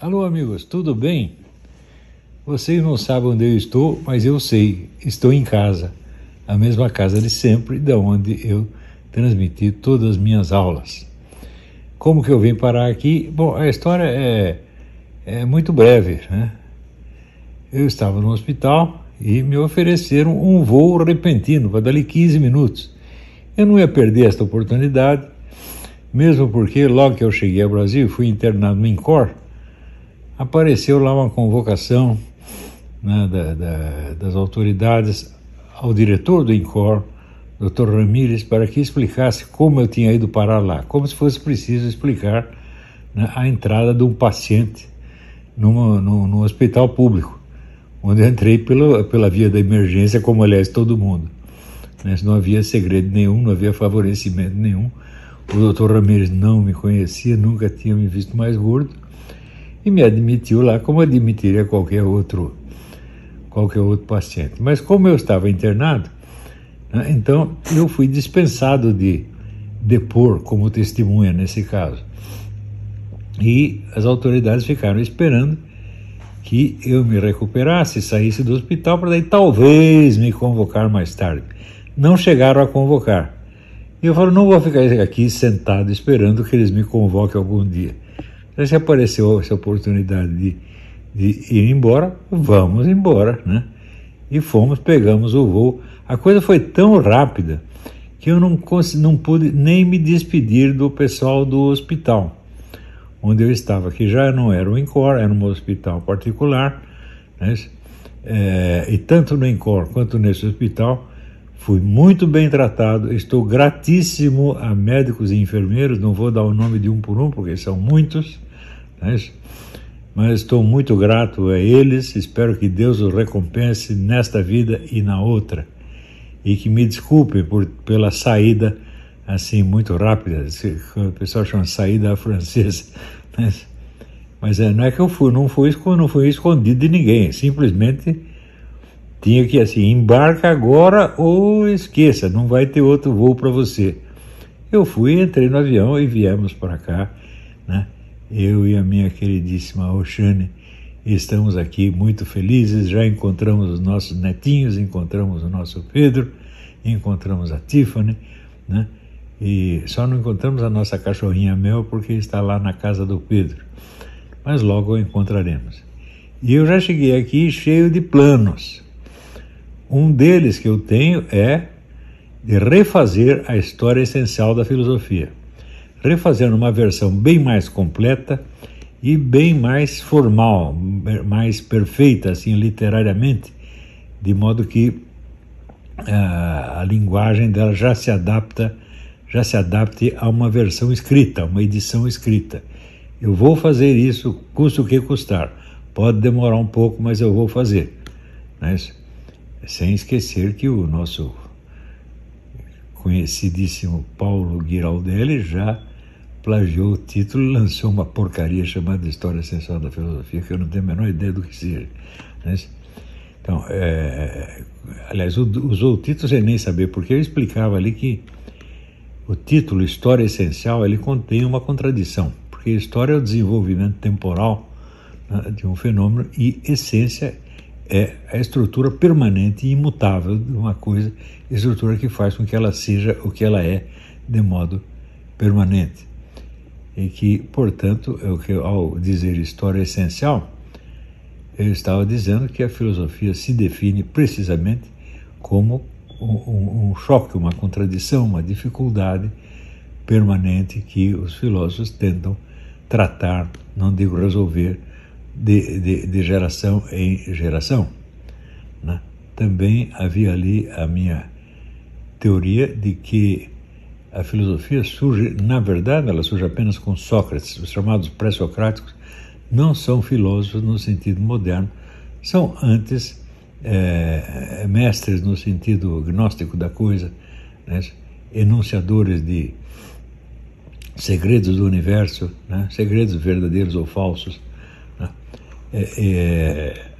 Alô, amigos, tudo bem? Vocês não sabem onde eu estou, mas eu sei, estou em casa, a mesma casa de sempre, da onde eu transmiti todas as minhas aulas. Como que eu vim parar aqui? Bom, a história é, é muito breve, né? Eu estava no hospital e me ofereceram um voo repentino para dali 15 minutos. Eu não ia perder esta oportunidade, mesmo porque logo que eu cheguei ao Brasil fui internado no INCOR, apareceu lá uma convocação né, da, da, das autoridades ao diretor do INCOR, Dr. Ramírez, para que explicasse como eu tinha ido parar lá, como se fosse preciso explicar né, a entrada de um paciente numa, no hospital público, onde eu entrei pela, pela via da emergência, como aliás todo mundo. Né, não havia segredo nenhum, não havia favorecimento nenhum. O doutor Ramírez não me conhecia, nunca tinha me visto mais gordo e me admitiu lá como admitiria qualquer outro qualquer outro paciente. Mas como eu estava internado, né, então eu fui dispensado de depor como testemunha nesse caso. E as autoridades ficaram esperando que eu me recuperasse, saísse do hospital para daí talvez me convocar mais tarde. Não chegaram a convocar. E eu falo, não vou ficar aqui sentado esperando que eles me convoquem algum dia. Se apareceu essa oportunidade de, de ir embora, vamos embora, né? E fomos, pegamos o voo. A coisa foi tão rápida que eu não, não pude nem me despedir do pessoal do hospital onde eu estava, que já não era um INCOR, era um hospital particular, né? é, e tanto no INCOR quanto nesse hospital fui muito bem tratado, estou gratíssimo a médicos e enfermeiros, não vou dar o nome de um por um, porque são muitos, né? mas estou muito grato a eles, espero que Deus os recompense nesta vida e na outra, e que me desculpe por, pela saída assim, muito rápida, o pessoal chama saída francesa, mas, mas é, não é que eu fui, não fui, não fui escondido de ninguém, simplesmente tinha que assim, embarca agora ou esqueça, não vai ter outro voo para você. Eu fui, entrei no avião e viemos para cá, né? Eu e a minha queridíssima Oxane estamos aqui muito felizes, já encontramos os nossos netinhos, encontramos o nosso Pedro, encontramos a Tiffany, né? E só não encontramos a nossa cachorrinha Mel porque está lá na casa do Pedro. Mas logo encontraremos. E eu já cheguei aqui cheio de planos. Um deles que eu tenho é de refazer a história essencial da filosofia. Refazer numa versão bem mais completa e bem mais formal, mais perfeita, assim, literariamente, de modo que a, ah, a linguagem dela já se adapta, já se adapte a uma versão escrita, uma edição escrita. Eu vou fazer isso, custa o que custar. Pode demorar um pouco, mas eu vou fazer. Né? Sem esquecer que o nosso conhecidíssimo Paulo Giraldelli já plagiou o título e lançou uma porcaria chamada História Essencial da Filosofia, que eu não tenho a menor ideia do que seja. Né? Então, é, aliás, usou o título sem nem saber, porque eu explicava ali que o título História Essencial ele contém uma contradição, porque história é o desenvolvimento temporal né, de um fenômeno e essência é a estrutura permanente e imutável de uma coisa, estrutura que faz com que ela seja o que ela é de modo permanente. E que, portanto, é o que, ao dizer história essencial, eu estava dizendo que a filosofia se define precisamente como um, um choque, uma contradição, uma dificuldade permanente que os filósofos tentam tratar, não digo resolver, de, de, de geração em geração. Né? Também havia ali a minha teoria de que a filosofia surge, na verdade, ela surge apenas com Sócrates. Os chamados pré-socráticos não são filósofos no sentido moderno, são antes é, mestres no sentido gnóstico da coisa, né? enunciadores de segredos do universo, né? segredos verdadeiros ou falsos é, é,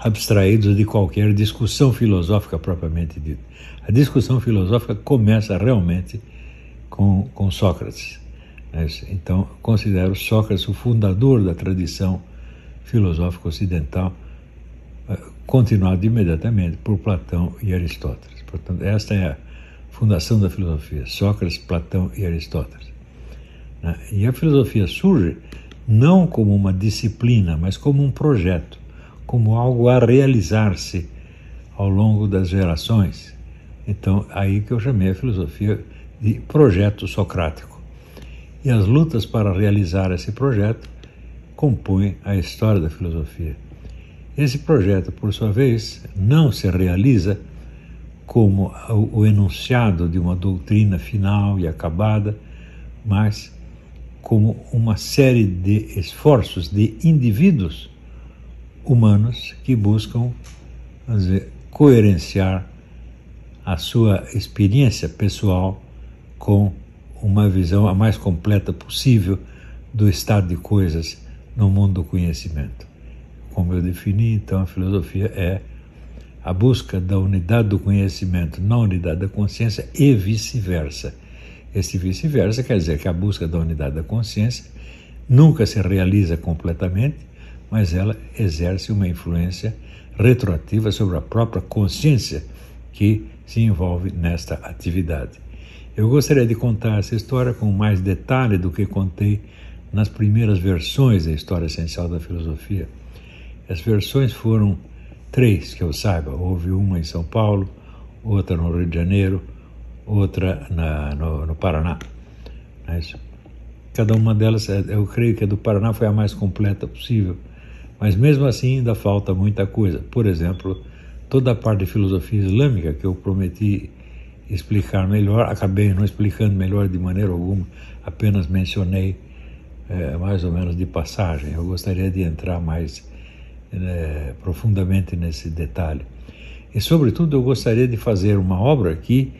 abstraídos de qualquer discussão filosófica propriamente dita. A discussão filosófica começa realmente com, com Sócrates. Né? Então, considero Sócrates o fundador da tradição filosófico ocidental, eh, continuado imediatamente por Platão e Aristóteles. Portanto, esta é a fundação da filosofia: Sócrates, Platão e Aristóteles. Né? E a filosofia surge não como uma disciplina, mas como um projeto, como algo a realizar-se ao longo das gerações. Então, aí que eu chamei a filosofia de projeto socrático. E as lutas para realizar esse projeto compõem a história da filosofia. Esse projeto, por sua vez, não se realiza como o enunciado de uma doutrina final e acabada, mas como uma série de esforços de indivíduos humanos que buscam dizer, coerenciar a sua experiência pessoal com uma visão a mais completa possível do estado de coisas no mundo do conhecimento. Como eu defini, então, a filosofia é a busca da unidade do conhecimento na unidade da consciência e vice-versa. Esse vice-versa quer dizer que a busca da unidade da consciência nunca se realiza completamente, mas ela exerce uma influência retroativa sobre a própria consciência que se envolve nesta atividade. Eu gostaria de contar essa história com mais detalhe do que contei nas primeiras versões da história essencial da filosofia. As versões foram três, que eu saiba. Houve uma em São Paulo, outra no Rio de Janeiro, outra na, no, no Paraná. É Cada uma delas, é, eu creio que a do Paraná foi a mais completa possível, mas mesmo assim ainda falta muita coisa. Por exemplo, toda a parte de filosofia islâmica que eu prometi explicar melhor, acabei não explicando melhor de maneira alguma, apenas mencionei é, mais ou menos de passagem. Eu gostaria de entrar mais é, profundamente nesse detalhe. E, sobretudo, eu gostaria de fazer uma obra que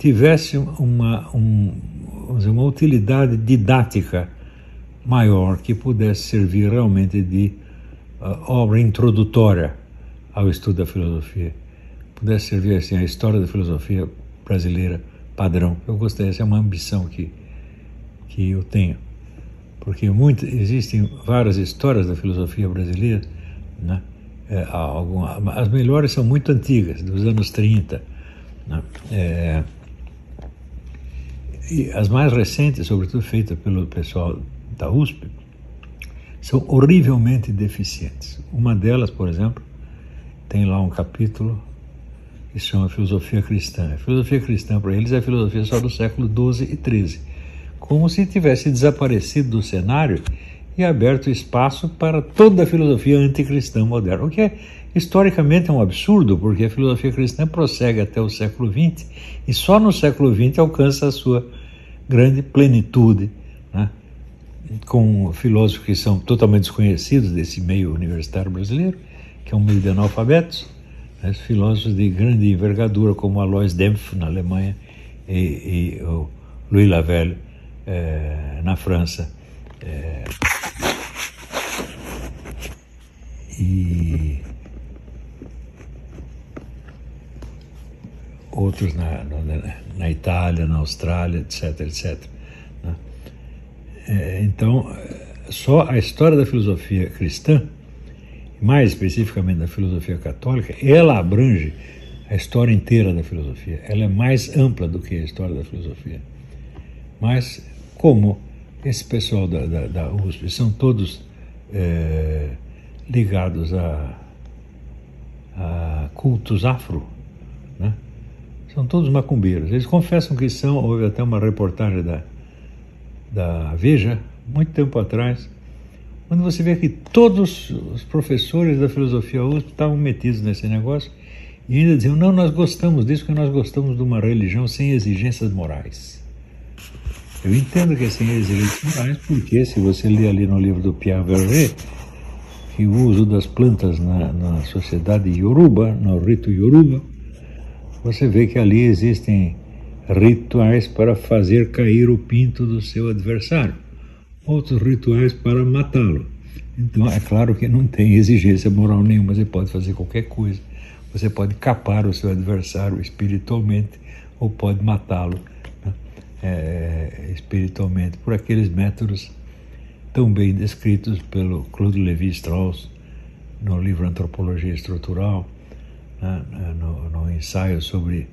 tivesse uma, um, uma utilidade didática maior, que pudesse servir realmente de uh, obra introdutória ao estudo da filosofia, pudesse servir assim a história da filosofia brasileira padrão. Eu gostaria, essa é uma ambição que, que eu tenho, porque muito, existem várias histórias da filosofia brasileira, né? É, alguma, as melhores são muito antigas, dos anos 30. Né? É, e as mais recentes, sobretudo feitas pelo pessoal da USP, são horrivelmente deficientes. Uma delas, por exemplo, tem lá um capítulo que chama Filosofia Cristã. A filosofia cristã, para eles, é a filosofia só do século XII e XIII, como se tivesse desaparecido do cenário e aberto espaço para toda a filosofia anticristã moderna, o que é historicamente é um absurdo, porque a filosofia cristã prossegue até o século XX e só no século XX alcança a sua grande plenitude, né? com filósofos que são totalmente desconhecidos desse meio universitário brasileiro, que é um meio de analfabetos, né? filósofos de grande envergadura, como Alois Dempf, na Alemanha, e, e o Louis Lavelle, eh, na França. Eh, e outros na, na, na, Itália, na Austrália, etc, etc. Né? É, então, só a história da filosofia cristã, mais especificamente da filosofia católica, ela abrange a história inteira da filosofia. Ela é mais ampla do que a história da filosofia. Mas, como esse pessoal da, da, da USP são todos é, ligados a, a cultos afro? São todos macumbeiros. Eles confessam que são. Houve até uma reportagem da, da Veja, muito tempo atrás, quando você vê que todos os professores da filosofia USP estavam metidos nesse negócio e ainda diziam: não, nós gostamos disso porque nós gostamos de uma religião sem exigências morais. Eu entendo que é sem exigências morais, porque se você ler ali no livro do Pierre Verger, que o uso das plantas na, na sociedade Yoruba, no rito Yoruba, você vê que ali existem rituais para fazer cair o pinto do seu adversário, outros rituais para matá-lo. Então, é claro que não tem exigência moral nenhuma, você pode fazer qualquer coisa. Você pode capar o seu adversário espiritualmente ou pode matá-lo né? é, espiritualmente por aqueles métodos tão bem descritos pelo Claude Lévi-Strauss no livro Antropologia Estrutural, né, no, no, ensaio sobre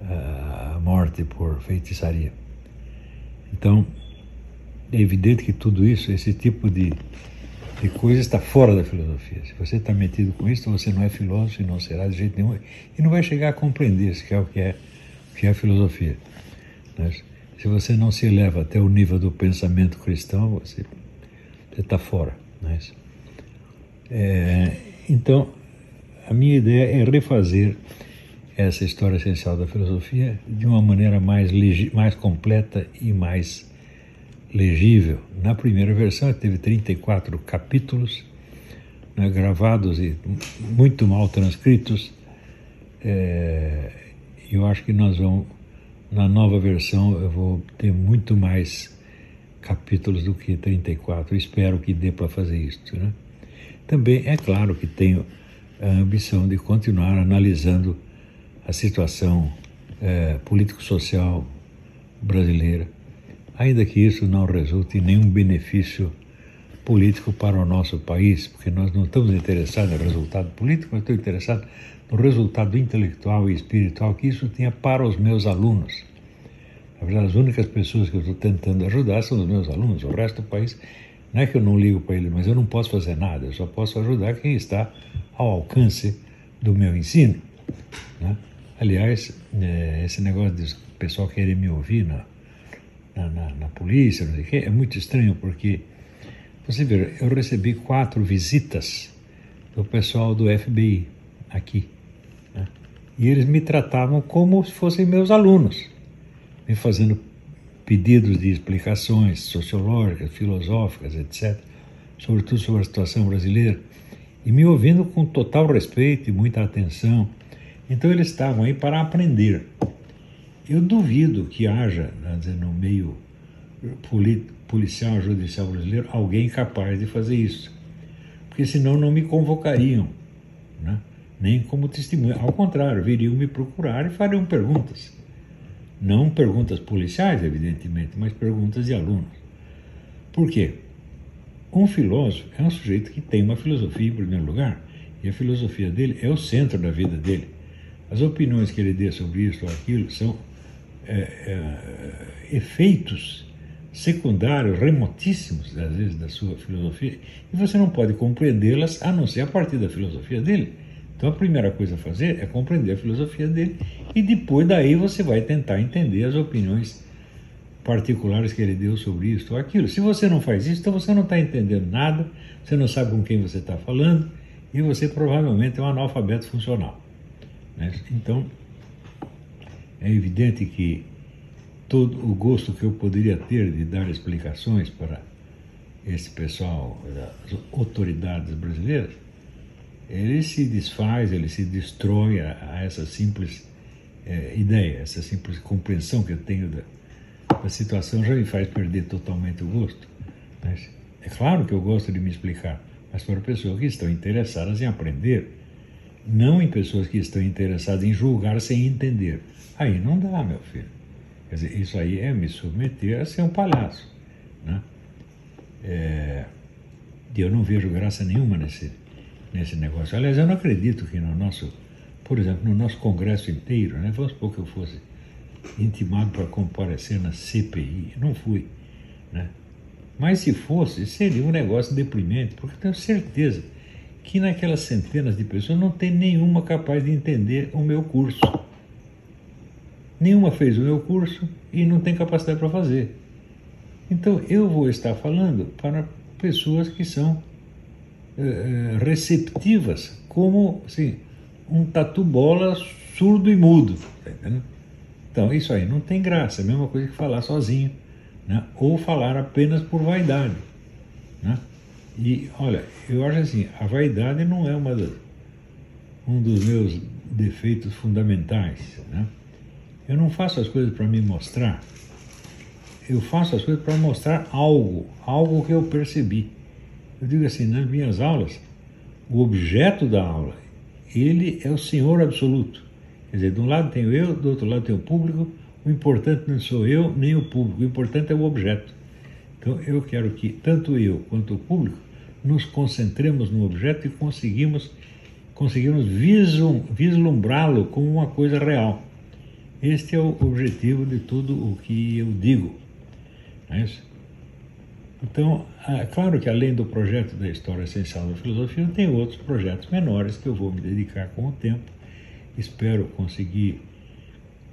uh, a morte por feitiçaria. Então, é evidente que tudo isso, esse tipo de, de coisa está fora da filosofia. Se você está metido com isso, você não é filósofo e não será de jeito nenhum, e não vai chegar a compreender isso que é o que é, que é a filosofia. Né? Se você não se eleva até o nível do pensamento cristão, você está fora. Né? É, então, a minha ideia é refazer essa história essencial da filosofia de uma maneira mais, mais completa e mais legível. Na primeira versão teve 34 capítulos né, gravados e muito mal transcritos. É, eu acho que nós vamos, na nova versão, eu vou ter muito mais capítulos do que 34. Espero que dê para fazer isso. Né? Também é claro que tenho a ambição de continuar analisando a situação é, político-social brasileira, ainda que isso não resulte em nenhum benefício político para o nosso país, porque nós não estamos interessados no resultado político, mas estou interessado no resultado intelectual e espiritual que isso tenha para os meus alunos. Na verdade, as únicas pessoas que eu estou tentando ajudar são os meus alunos, o resto do país não é que eu não ligo para ele, mas eu não posso fazer nada, eu só posso ajudar quem está ao alcance do meu ensino. Né? Aliás, é, esse negócio de o pessoal querer me ouvir na, na, na, polícia, não sei o quê, é muito estranho, porque, você vê, eu recebi quatro visitas do pessoal do FBI aqui. Né? E eles me tratavam como se fossem meus alunos, me fazendo pedidos de explicações sociológicas, filosóficas, etc., sobretudo sobre a situação brasileira, e me ouvindo com total respeito e muita atenção. Então eles estavam aí para aprender. Eu duvido que haja, dizer, no meio policial judicial brasileiro alguém capaz de fazer isso, porque senão não me convocariam, né? nem como testemunha. Ao contrário, viriam me procurar e fariam perguntas. Não perguntas policiais, evidentemente, mas perguntas de alunos. Por quê? Um filósofo é um sujeito que tem uma filosofia em primeiro lugar, e a filosofia dele é o centro da vida dele. As opiniões que ele dê sobre isso ou aquilo são é, é, efeitos secundários, remotíssimos, às vezes, da sua filosofia, e você não pode compreendê-las a não ser a partir da filosofia dele. Então a primeira coisa a fazer é compreender a filosofia dele e depois daí você vai tentar entender as opiniões particulares que ele deu sobre isso ou aquilo. Se você não faz isso, então você não está entendendo nada, você não sabe com quem você está falando e você provavelmente é um analfabeto funcional. Né? Então é evidente que todo o gosto que eu poderia ter de dar explicações para esse pessoal, as autoridades brasileiras, ele se desfaz, ele se destrói a, a essa simples é, ideia, essa simples compreensão que eu tenho da, da situação já me faz perder totalmente o gosto. Mas é claro que eu gosto de me explicar, mas para pessoas que estão interessadas em aprender, não em pessoas que estão interessadas em julgar sem entender. Aí não dá, meu filho. Quer dizer, isso aí é me submeter a ser um palhaço. Né? É, eu não vejo graça nenhuma nesse, nesse negócio. Aliás, eu não acredito que no nosso, por exemplo, no nosso Congresso inteiro, né, vamos supor que eu fosse intimado para comparecer na CPI, não fui, né? Mas se fosse, seria um negócio deprimente, porque tenho certeza que naquelas centenas de pessoas não tem nenhuma capaz de entender o meu curso. Nenhuma fez o meu curso e não tem capacidade para fazer. Então eu vou estar falando para pessoas que são receptivas como assim, um tatu-bola surdo e mudo. Tá então, isso aí não tem graça, é a mesma coisa que falar sozinho, né? ou falar apenas por vaidade. Né? E, olha, eu acho assim, a vaidade não é uma das, um dos meus defeitos fundamentais. Né? Eu não faço as coisas para me mostrar, eu faço as coisas para mostrar algo, algo que eu percebi. Eu digo assim, nas minhas aulas, o objeto da aula, ele é o Senhor absoluto. Quer dizer, de um lado tenho eu, do outro lado tenho o público, o importante não sou eu nem o público, o importante é o objeto. Então eu quero que tanto eu quanto o público nos concentremos no objeto e conseguimos conseguimos vislumbrá-lo como uma coisa real. Este é o objetivo de tudo o que eu digo. É isso? Então, é claro que além do projeto da História Essencial da Filosofia, eu tenho outros projetos menores que eu vou me dedicar com o tempo. Espero conseguir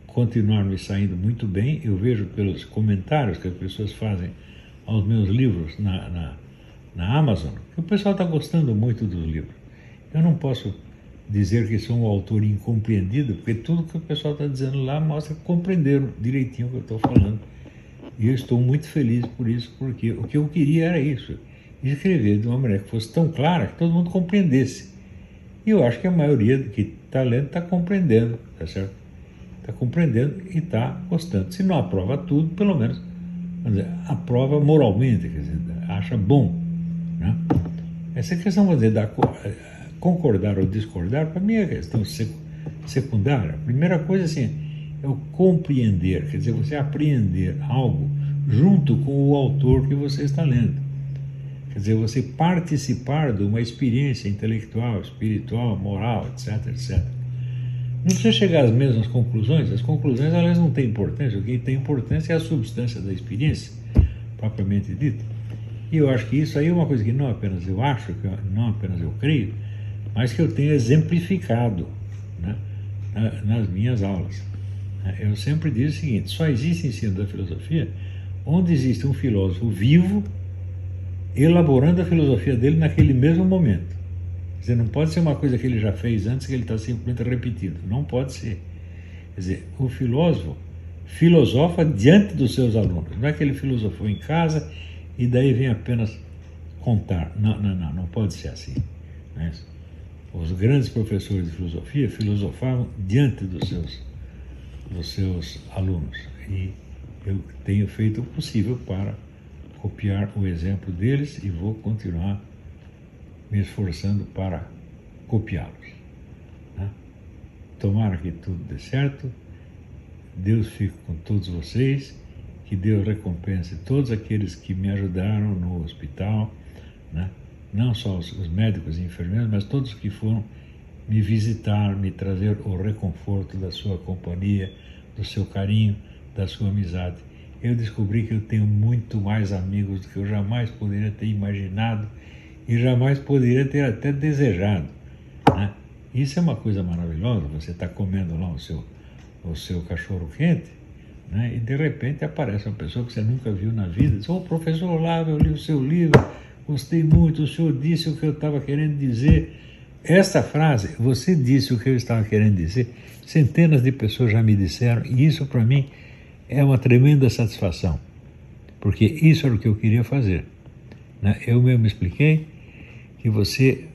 continuar me saindo muito bem. Eu vejo pelos comentários que as pessoas fazem aos meus livros na, na, na Amazon que o pessoal está gostando muito dos livros. Eu não posso dizer que sou um autor incompreendido, porque tudo que o pessoal está dizendo lá mostra que compreenderam direitinho o que eu estou falando. E eu estou muito feliz por isso, porque o que eu queria era isso: escrever de uma maneira que fosse tão clara que todo mundo compreendesse. E eu acho que a maioria que está lendo está compreendendo, tá certo? Está compreendendo e está gostando. Se não aprova tudo, pelo menos dizer, aprova moralmente, quer dizer, acha bom. Né? Essa questão, dizer, da concordar ou discordar, para mim é questão secundária. A primeira coisa assim, é o compreender, quer dizer, você apreender algo junto com o autor que você está lendo. Quer dizer, você participar de uma experiência intelectual, espiritual, moral, etc, etc. Não precisa chegar às mesmas conclusões, as conclusões elas não têm importância, o que tem importância é a substância da experiência, propriamente dita. E eu acho que isso aí é uma coisa que não apenas eu acho, que não apenas eu creio, mas que eu tenho exemplificado né, nas minhas aulas. Eu sempre digo o seguinte: só existe ensino da filosofia onde existe um filósofo vivo elaborando a filosofia dele naquele mesmo momento. Quer dizer, não pode ser uma coisa que ele já fez antes que ele está simplesmente repetindo. Não pode ser. Quer dizer, o filósofo filosofa diante dos seus alunos. Não é que ele filosofou em casa e daí vem apenas contar. Não, não, não, não pode ser assim. É Os grandes professores de filosofia filosofavam diante dos seus dos seus alunos. E eu tenho feito o possível para copiar o exemplo deles e vou continuar me esforçando para copiá-los. Né? Tomara que tudo dê certo, Deus fique com todos vocês, que Deus recompense todos aqueles que me ajudaram no hospital, né? não só os, os médicos e enfermeiros, mas todos que foram me visitar, me trazer o reconforto da sua companhia, do seu carinho, da sua amizade. Eu descobri que eu tenho muito mais amigos do que eu jamais poderia ter imaginado e jamais poderia ter até desejado. Né? Isso é uma coisa maravilhosa. Você está comendo lá o seu, o seu cachorro quente né? e de repente aparece uma pessoa que você nunca viu na vida. Diz: Ô oh, professor Olavo, eu li o seu livro, gostei muito, o senhor disse o que eu estava querendo dizer. Esta frase, você disse o que eu estava querendo dizer, centenas de pessoas já me disseram, e isso para mim é uma tremenda satisfação, porque isso era o que eu queria fazer. Né? Eu mesmo expliquei que você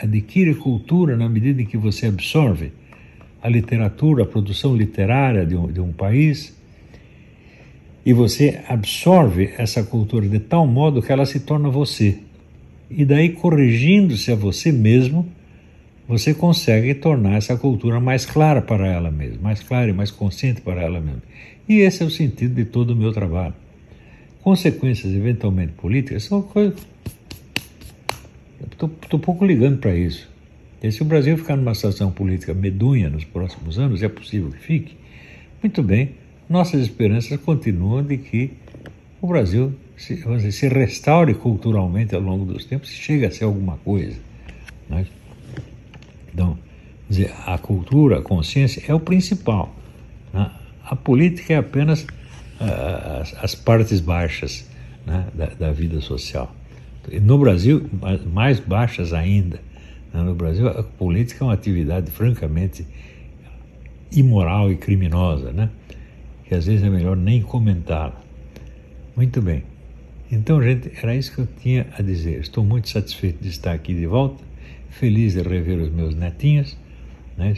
adquire cultura na medida em que você absorve a literatura, a produção literária de um, de um país, e você absorve essa cultura de tal modo que ela se torna você. E daí, corrigindo-se a você mesmo, você consegue tornar essa cultura mais clara para ela mesma, mais clara e mais consciente para ela mesma. E esse é o sentido de todo o meu trabalho. Consequências eventualmente políticas são coisas. Estou pouco ligando para isso. E se o Brasil ficar numa situação política medonha nos próximos anos, é possível que fique, muito bem, nossas esperanças continuam de que o Brasil se, dizer, se restaure culturalmente ao longo dos tempos, chegue a ser alguma coisa. Né? Então, dizer, a cultura, a consciência é o principal. Né? A política é apenas uh, as, as, partes baixas né, da, da, vida social. No Brasil, mais baixas ainda. Né? No Brasil, a política é uma atividade francamente imoral e criminosa, né? que às vezes é melhor nem comentar. Muito bem. Então, gente, era isso que eu tinha a dizer. Estou muito satisfeito de estar aqui de volta feliz de rever os meus netinhos, né?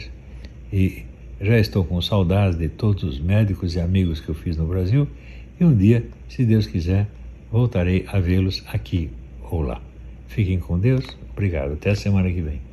e já estou com saudades de todos os médicos e amigos que eu fiz no Brasil, e um dia, se Deus quiser, voltarei a vê-los aqui ou lá. Fiquem com Deus, obrigado, até a semana que vem.